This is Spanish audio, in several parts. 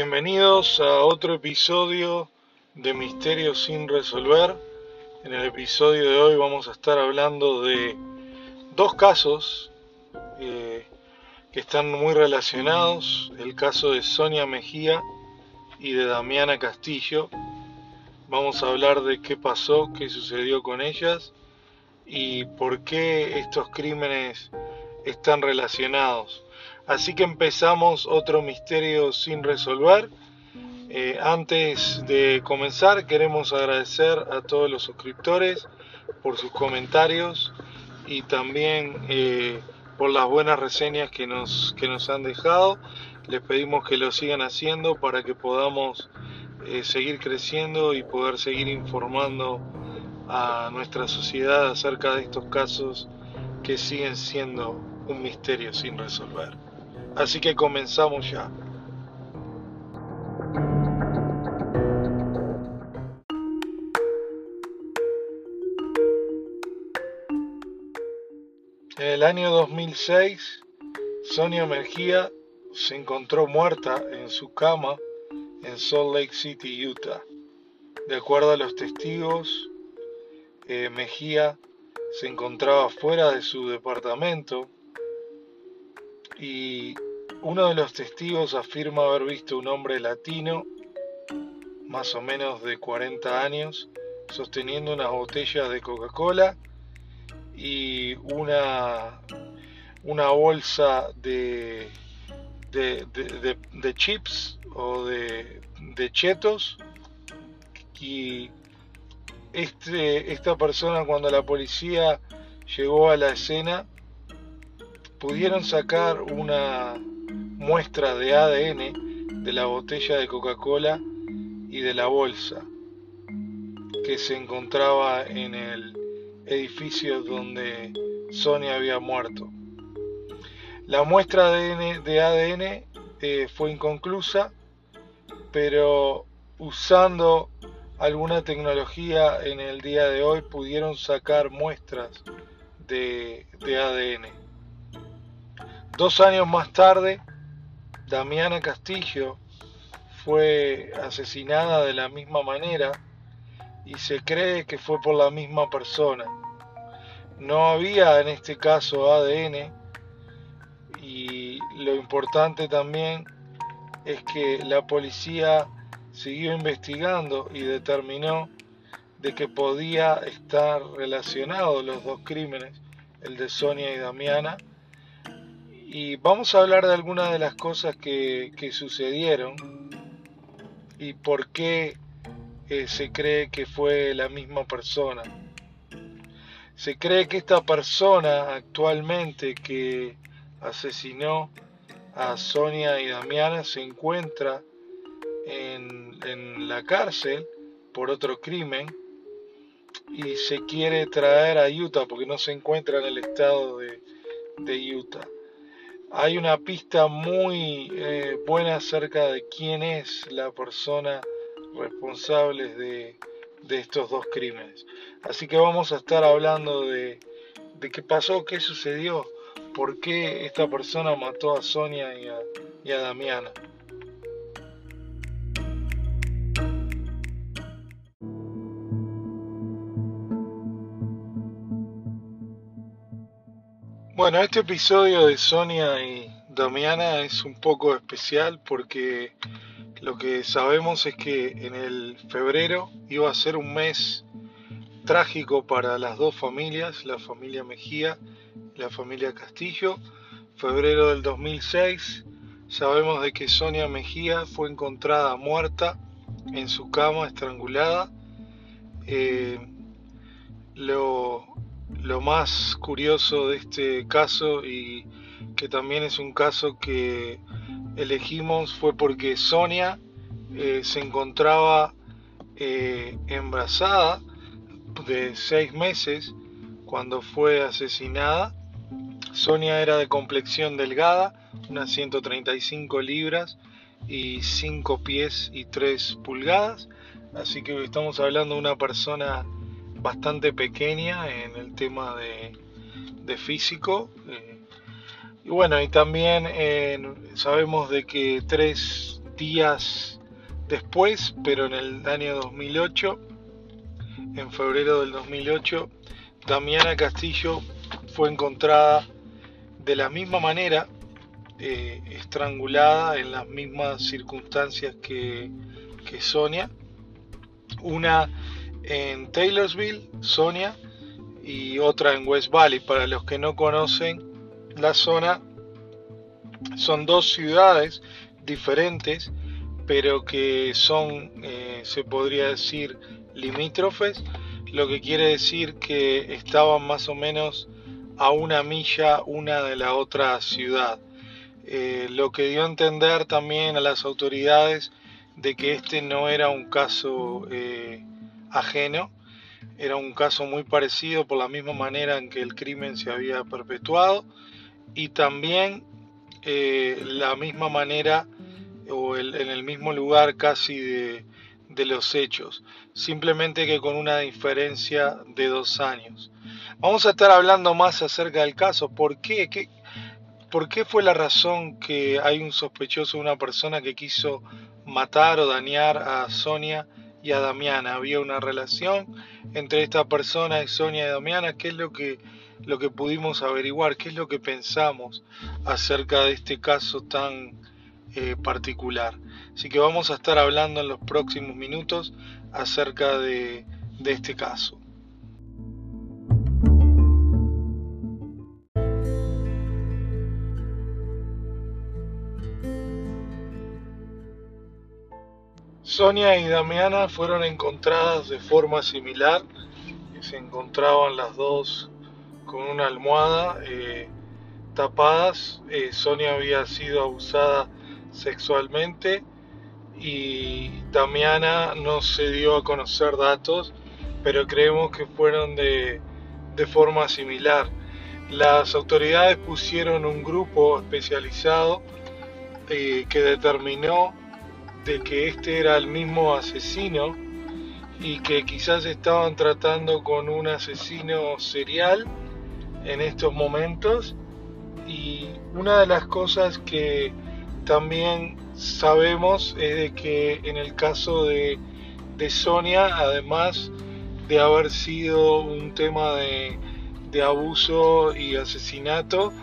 Bienvenidos a otro episodio de Misterios sin resolver. En el episodio de hoy vamos a estar hablando de dos casos eh, que están muy relacionados. El caso de Sonia Mejía y de Damiana Castillo. Vamos a hablar de qué pasó, qué sucedió con ellas y por qué estos crímenes están relacionados. Así que empezamos otro misterio sin resolver. Eh, antes de comenzar queremos agradecer a todos los suscriptores por sus comentarios y también eh, por las buenas reseñas que nos, que nos han dejado. Les pedimos que lo sigan haciendo para que podamos eh, seguir creciendo y poder seguir informando a nuestra sociedad acerca de estos casos que siguen siendo un misterio sin resolver. Así que comenzamos ya. En el año 2006, Sonia Mejía se encontró muerta en su cama en Salt Lake City, Utah. De acuerdo a los testigos, eh, Mejía se encontraba fuera de su departamento y uno de los testigos afirma haber visto un hombre latino, más o menos de 40 años, sosteniendo unas botellas de Coca-Cola y una, una bolsa de, de, chips o de, de chetos. Y este, esta persona cuando la policía llegó a la escena pudieron sacar una muestra de ADN de la botella de Coca-Cola y de la bolsa que se encontraba en el edificio donde Sonia había muerto. La muestra de ADN eh, fue inconclusa, pero usando alguna tecnología en el día de hoy pudieron sacar muestras de ADN. Dos años más tarde, Damiana Castillo fue asesinada de la misma manera y se cree que fue por la misma persona. No había en este caso ADN y lo importante también es que la policía siguió investigando y determinó de que podía estar relacionados los dos crímenes, el de Sonia y Damiana, y vamos a hablar de algunas de las cosas que, sucedieron y por qué eh, se cree que fue la misma persona. Se cree que esta persona actualmente que asesinó a Sonia y Damiana se encuentra en, en la cárcel por otro crimen y se quiere traer a Utah porque no se encuentra en el estado de, de Utah hay una pista muy eh, buena acerca de quién es la persona responsable de, estos dos crímenes. Así que vamos a estar hablando de, de, qué pasó, qué sucedió, por qué esta persona mató a Sonia y a, y a Damiana. Bueno, este episodio de Sonia y Damiana es un poco especial porque lo que sabemos es que en el febrero iba a ser un mes trágico para las dos familias, la familia Mejía y la familia Castillo. Febrero del 2006, sabemos de que Sonia Mejía fue encontrada muerta en su cama, estrangulada. Eh, lo lo más curioso de este caso y que también es un caso que elegimos fue porque Sonia eh, se encontraba eh, embarazada de seis meses cuando fue asesinada. Sonia era de complexión delgada, unas 135 libras y 5 pies y 3 pulgadas. Así que estamos hablando de una persona bastante pequeña en el tema de, físico. Eh, y bueno, y también eh, sabemos de que tres días después, pero en el año 2008, en febrero del 2008, Damiana Castillo fue encontrada de la misma manera, eh, estrangulada en las mismas circunstancias que, que Sonia. Una en Taylorsville, Sonia, y otra en West Valley. Para los que no conocen la zona, son dos ciudades diferentes, pero que son, eh, se podría decir, limítrofes, lo que quiere decir que estaban más o menos a una milla una de la otra ciudad. Eh, lo que dio a entender también a las autoridades de que este no era un caso eh, ajeno, era un caso muy parecido por la misma manera en que el crimen se había perpetuado y también eh, la misma manera o en el mismo lugar casi de, los hechos, simplemente que con una diferencia de dos años. Vamos a estar hablando más acerca del caso. ¿Por qué? ¿Qué, ¿Por qué fue la razón que hay un sospechoso, una persona que quiso matar o dañar a Sonia y a Damiana? ¿Había una relación entre esta persona y Sonia y Damiana? ¿Qué es lo que lo que pudimos averiguar, qué es lo que pensamos acerca de este caso tan eh, particular. Así que vamos a estar hablando en los próximos minutos acerca de este caso. Sonia y Damiana fueron encontradas de forma similar, se encontraban las dos con una almohada eh, tapadas. Eh, Sonia había sido abusada sexualmente y Damiana no se dio a conocer datos, pero creemos que fueron de, de forma similar. Las autoridades pusieron un grupo especializado eh, que determinó de que este era el mismo asesino y que quizás estaban tratando con un asesino serial en estos momentos. Y una de las cosas que también sabemos es de que en el caso de, Sonia, además de haber sido un tema de, de abuso y asesinato,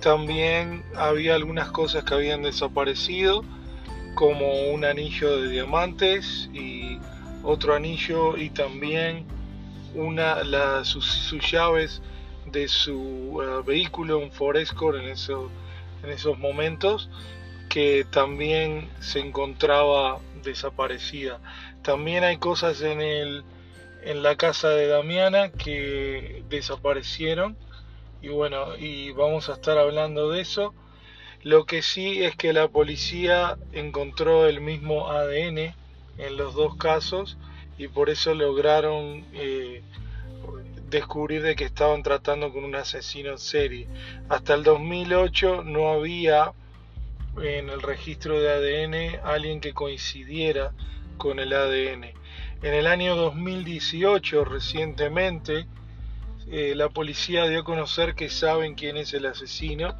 también había algunas cosas que habían desaparecido, como un anillo de diamantes y otro anillo y también una, sus llaves de su eh, vehículo, un Forescore en, en esos momentos, que también se encontraba desaparecida. También hay cosas en, el, en la casa de Damiana que desaparecieron y bueno, y vamos a estar hablando de eso. Lo que sí es que la policía encontró el mismo ADN en los dos casos y por eso lograron eh, descubrir de que estaban tratando con un asesino en serie. Hasta el 2008 no había en el registro de ADN alguien que coincidiera con el ADN. En el año 2018, recientemente, eh, la policía dio a conocer que saben quién es el asesino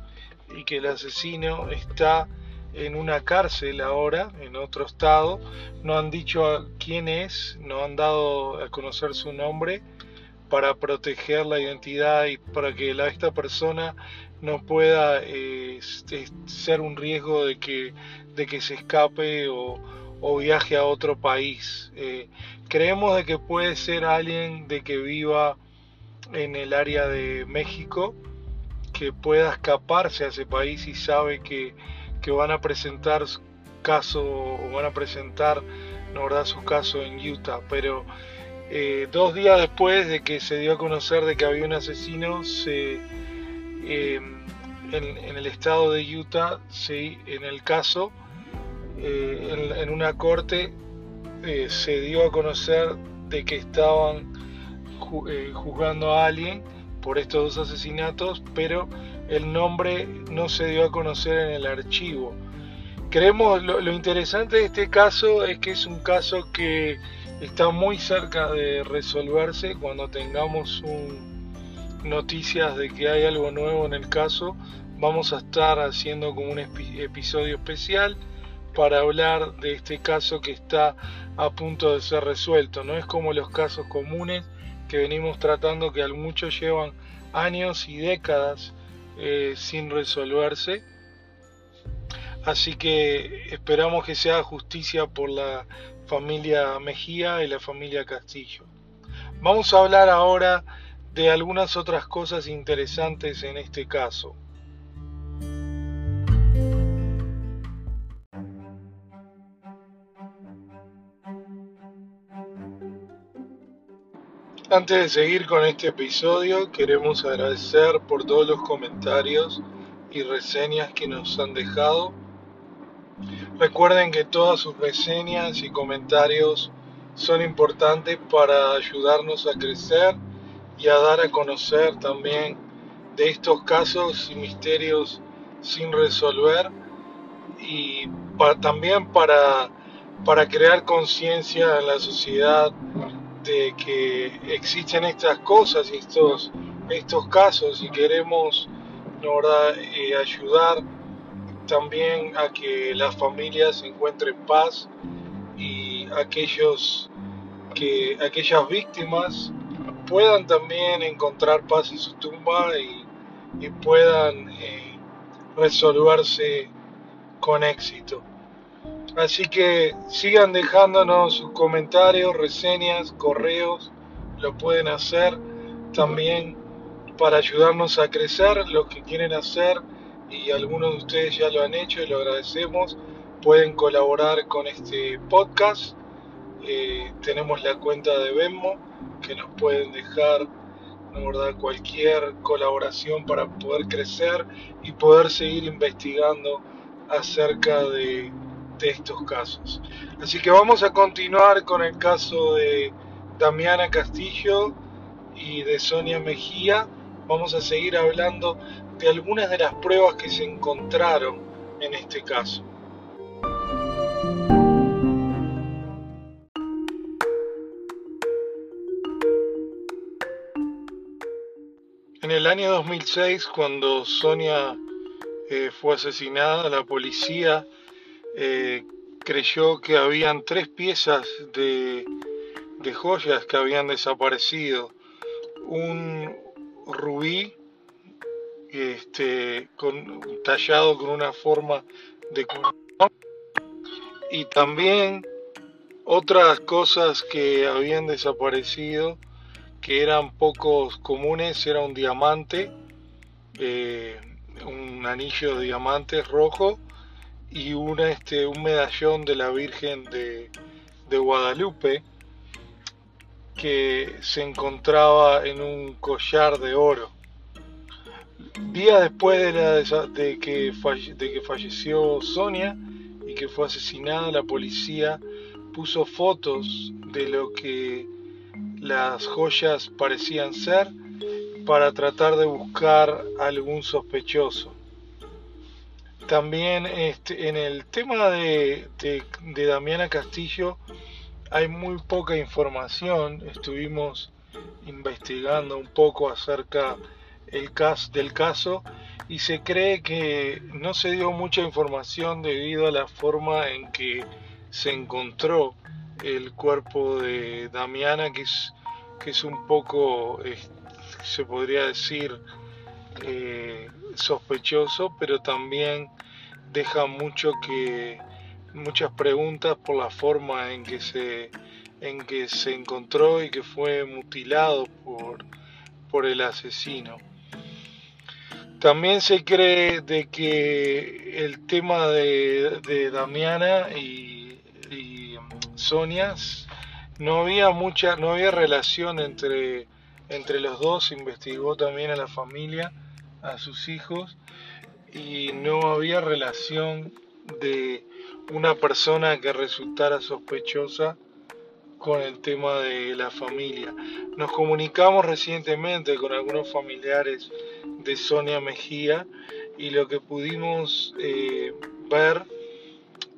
y que el asesino está en una cárcel ahora, en otro estado. No han dicho quién es, no han dado a conocer su nombre para proteger la identidad y para que esta persona no pueda este, ser un riesgo de que, de que se escape o, viaje a otro país. Eh, creemos de que puede ser alguien de que viva en el área de México, que pueda escaparse a ese país y sabe que, que van a presentar caso o van a presentar no verdad su caso en Utah, pero eh, dos días después de que se dio a conocer de que había un asesino, se, eh, en, el estado de Utah, en el caso, eh, en, una corte, se dio a conocer de que estaban juzgando a alguien por estos dos asesinatos, pero el nombre no se dio a conocer en el archivo. Creemos, lo interesante de este caso es que es un caso que está muy cerca de resolverse cuando tengamos noticias de que hay algo nuevo en el caso. Vamos a estar haciendo como un episodio especial para hablar de este caso que está a punto de ser resuelto. No es como los casos comunes que venimos tratando que muchos llevan años y décadas eh, sin resolverse. Así que esperamos que se haga justicia por la familia Mejía y la familia Castillo. Vamos a hablar ahora de algunas otras cosas interesantes en este caso. Antes de seguir con este episodio, queremos agradecer por todos los comentarios y reseñas que nos han dejado. Recuerden que todas sus reseñas y comentarios son importantes para ayudarnos a crecer y a dar a conocer también de estos casos y misterios sin resolver y también para, para crear conciencia en la sociedad de que existen estas cosas y estos, estos casos y queremos eh, ayudar también a que las familias encuentren paz y aquellos que aquellas víctimas puedan también encontrar paz en su tumba y, puedan eh, resolverse con éxito. Así que sigan dejándonos sus comentarios, reseñas, correos, lo pueden hacer también para ayudarnos a crecer, los que quieren hacer y algunos de ustedes ya lo han hecho y lo agradecemos, pueden colaborar con este podcast. Eh, tenemos la cuenta de Venmo que nos pueden dejar ¿verdad? cualquier colaboración para poder crecer y poder seguir investigando acerca de de estos casos. Así que vamos a continuar con el caso de Damiana Castillo y de Sonia Mejía. Vamos a seguir hablando de algunas de las pruebas que se encontraron en este caso. En el año 2006, cuando Sonia eh, fue asesinada, la policía eh, creyó que habían tres piezas de, joyas que habían desaparecido. Un rubí este, tallado con una forma de corazón y también otras cosas que habían desaparecido que eran pocos comunes era un diamante eh, un anillo de diamantes rojo y una, este, un medallón de la Virgen de, Guadalupe que se encontraba en un collar de oro. Días después de, la, de, que de que falleció Sonia y que fue asesinada, la policía puso fotos de lo que las joyas parecían ser para tratar de buscar algún sospechoso. También este, en el tema de, Damiana Castillo hay muy poca información. Estuvimos investigando un poco acerca el del caso y se cree que no se dio mucha información debido a la forma en que se encontró el cuerpo de Damiana, que es, que es un poco, se podría decir, eh, sospechoso, pero también deja mucho que muchas preguntas por la forma en que se en que se encontró y que fue mutilado por, por el asesino. También se cree de que el tema de, de Damiana y, y Sonia no había mucha, no había relación entre, entre los dos, investigó también a la familia a sus hijos y no había relación de una persona que resultara sospechosa con el tema de la familia. Nos comunicamos recientemente con algunos familiares de Sonia Mejía y lo que pudimos eh, ver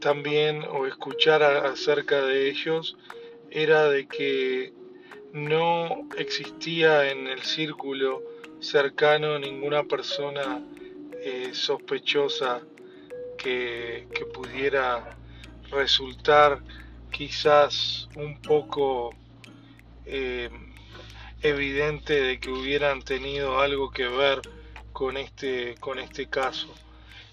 también o escuchar acerca de ellos era de que no existía en el círculo cercano ninguna persona eh, sospechosa que, pudiera resultar quizás un poco eh, evidente de que hubieran tenido algo que ver con este, con este caso.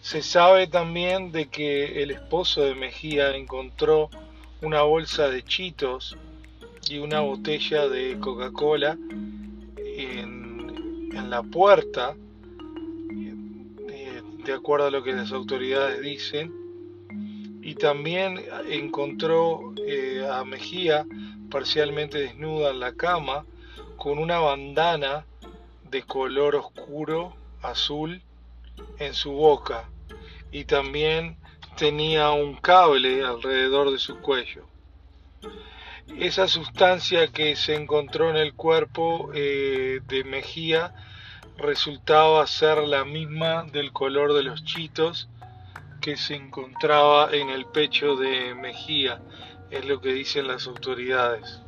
Se sabe también de que el esposo de Mejía encontró una bolsa de chitos y una botella de Coca-Cola en, la puerta, eh, de acuerdo a lo que las autoridades dicen, y también encontró eh, a Mejía parcialmente desnuda en la cama con una bandana de color oscuro azul en su boca y también tenía un cable alrededor de su cuello. Esa sustancia que se encontró en el cuerpo eh, de Mejía resultaba ser la misma del color de los chitos que se encontraba en el pecho de Mejía, es lo que dicen las autoridades.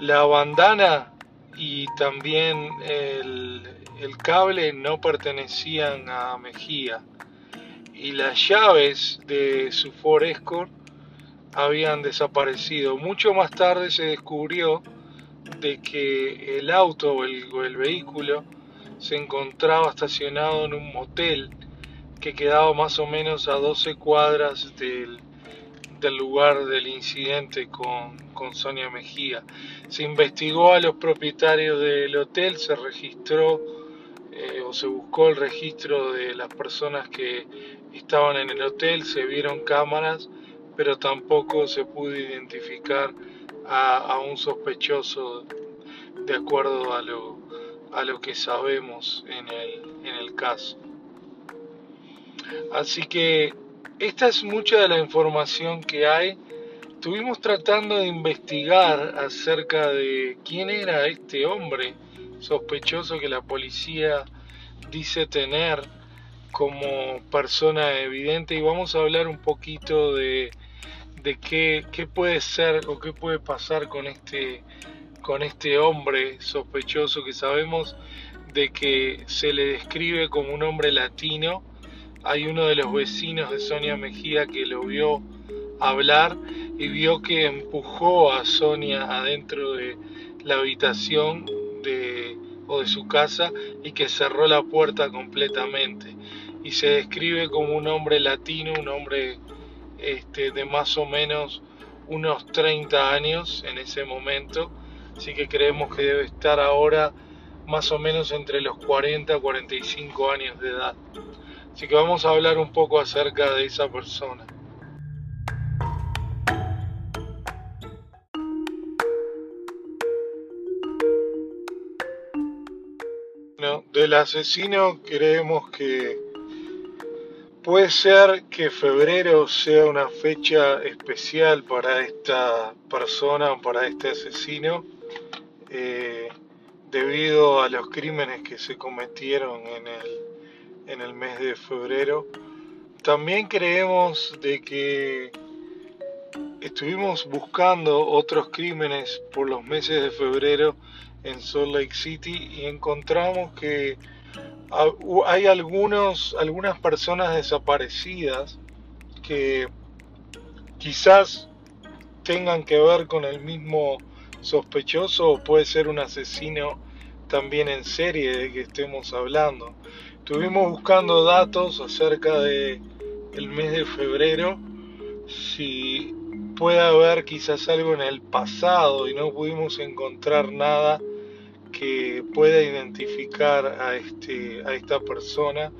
La bandana y también el, el cable no pertenecían a Mejía y las llaves de su Ford Escort habían desaparecido. Mucho más tarde se descubrió de que el auto o el, el, vehículo se encontraba estacionado en un motel que quedaba más o menos a 12 cuadras del, del lugar del incidente con, con, Sonia Mejía. Se investigó a los propietarios del hotel, se registró eh, o se buscó el registro de las personas que estaban en el hotel, se vieron cámaras, pero tampoco se pudo identificar a, un sospechoso de acuerdo a lo, a lo que sabemos en el, en el caso. Así que esta es mucha de la información que hay. Estuvimos tratando de investigar acerca de quién era este hombre sospechoso que la policía dice tener como persona evidente y vamos a hablar un poquito de, de qué, qué puede ser o qué puede pasar con este con este hombre sospechoso que sabemos de que se le describe como un hombre latino hay uno de los vecinos de Sonia Mejía que lo vio hablar y vio que empujó a Sonia adentro de la habitación de, o de su casa y que cerró la puerta completamente. Y se describe como un hombre latino, un hombre este, de más o menos unos 30 años en ese momento, así que creemos que debe estar ahora más o menos entre los 40 y 45 años de edad. Así que vamos a hablar un poco acerca de esa persona. Bueno, del asesino creemos que puede ser que febrero sea una fecha especial para esta persona, para este asesino, eh, debido a los crímenes que se cometieron en el en el mes de febrero. También creemos de que estuvimos buscando otros crímenes por los meses de febrero en Salt Lake City y encontramos que hay algunos, algunas personas desaparecidas que quizás tengan que ver con el mismo sospechoso o puede ser un asesino también en serie de que estemos hablando. Estuvimos buscando datos acerca de el mes de febrero, si puede haber quizás algo en el pasado y no pudimos encontrar nada que pueda identificar a este a esta persona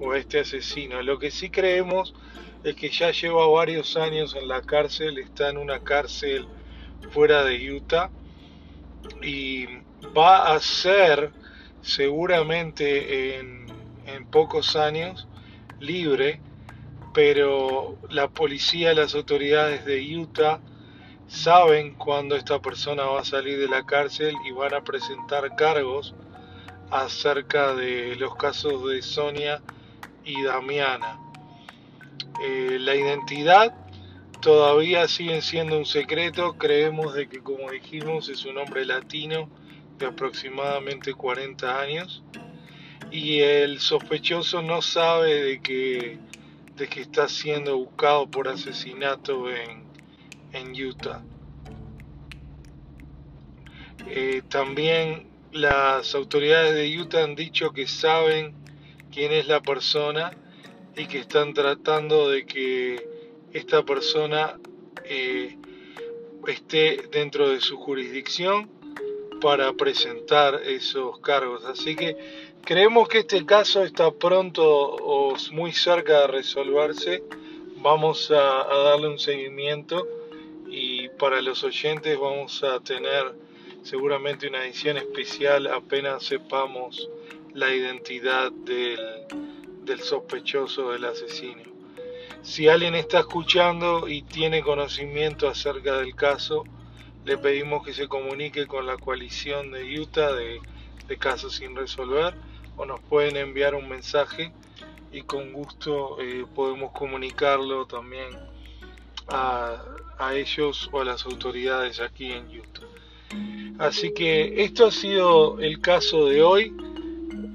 o a este asesino. Lo que sí creemos es que ya lleva varios años en la cárcel, está en una cárcel fuera de Utah y va a ser seguramente en en pocos años libre, pero la policía, las autoridades de Utah saben cuándo esta persona va a salir de la cárcel y van a presentar cargos acerca de los casos de Sonia y Damiana. Eh, la identidad todavía sigue siendo un secreto, creemos de que como dijimos es un hombre latino de aproximadamente 40 años y el sospechoso no sabe de que de que está siendo buscado por asesinato en, Utah. Eh, también las autoridades de Utah han dicho que saben quién es la persona y que están tratando de que esta persona eh, esté dentro de su jurisdicción para presentar esos cargos. Así que creemos que este caso está pronto o muy cerca de resolverse. Vamos a darle un seguimiento y para los oyentes vamos a tener seguramente una edición especial apenas sepamos la identidad del, del sospechoso del asesino. Si alguien está escuchando y tiene conocimiento acerca del caso, le pedimos que se comunique con la coalición de Utah de, casos sin resolver o nos pueden enviar un mensaje y con gusto eh, podemos comunicarlo también a, a, ellos o a las autoridades aquí en Utah. Así que esto ha sido el caso de hoy,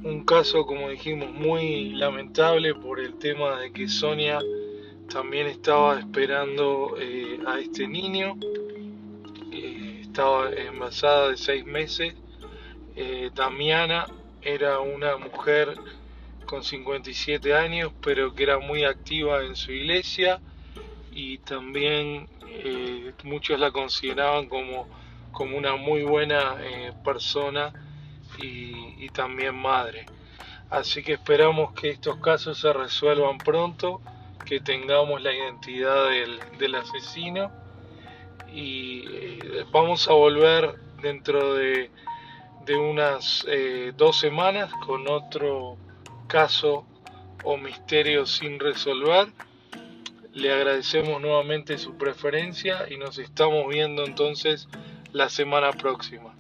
un caso como dijimos muy lamentable por el tema de que Sonia también estaba esperando eh, a este niño estaba embarazada de seis meses. Eh, Damiana era una mujer con 57 años, pero que era muy activa en su iglesia y también eh, muchos la consideraban como, como una muy buena eh, persona y, también madre. Así que esperamos que estos casos se resuelvan pronto, que tengamos la identidad del, del asesino y eh, vamos a volver dentro de, unas eh, dos semanas con otro caso o misterio sin resolver. Le agradecemos nuevamente su preferencia y nos estamos viendo entonces la semana próxima.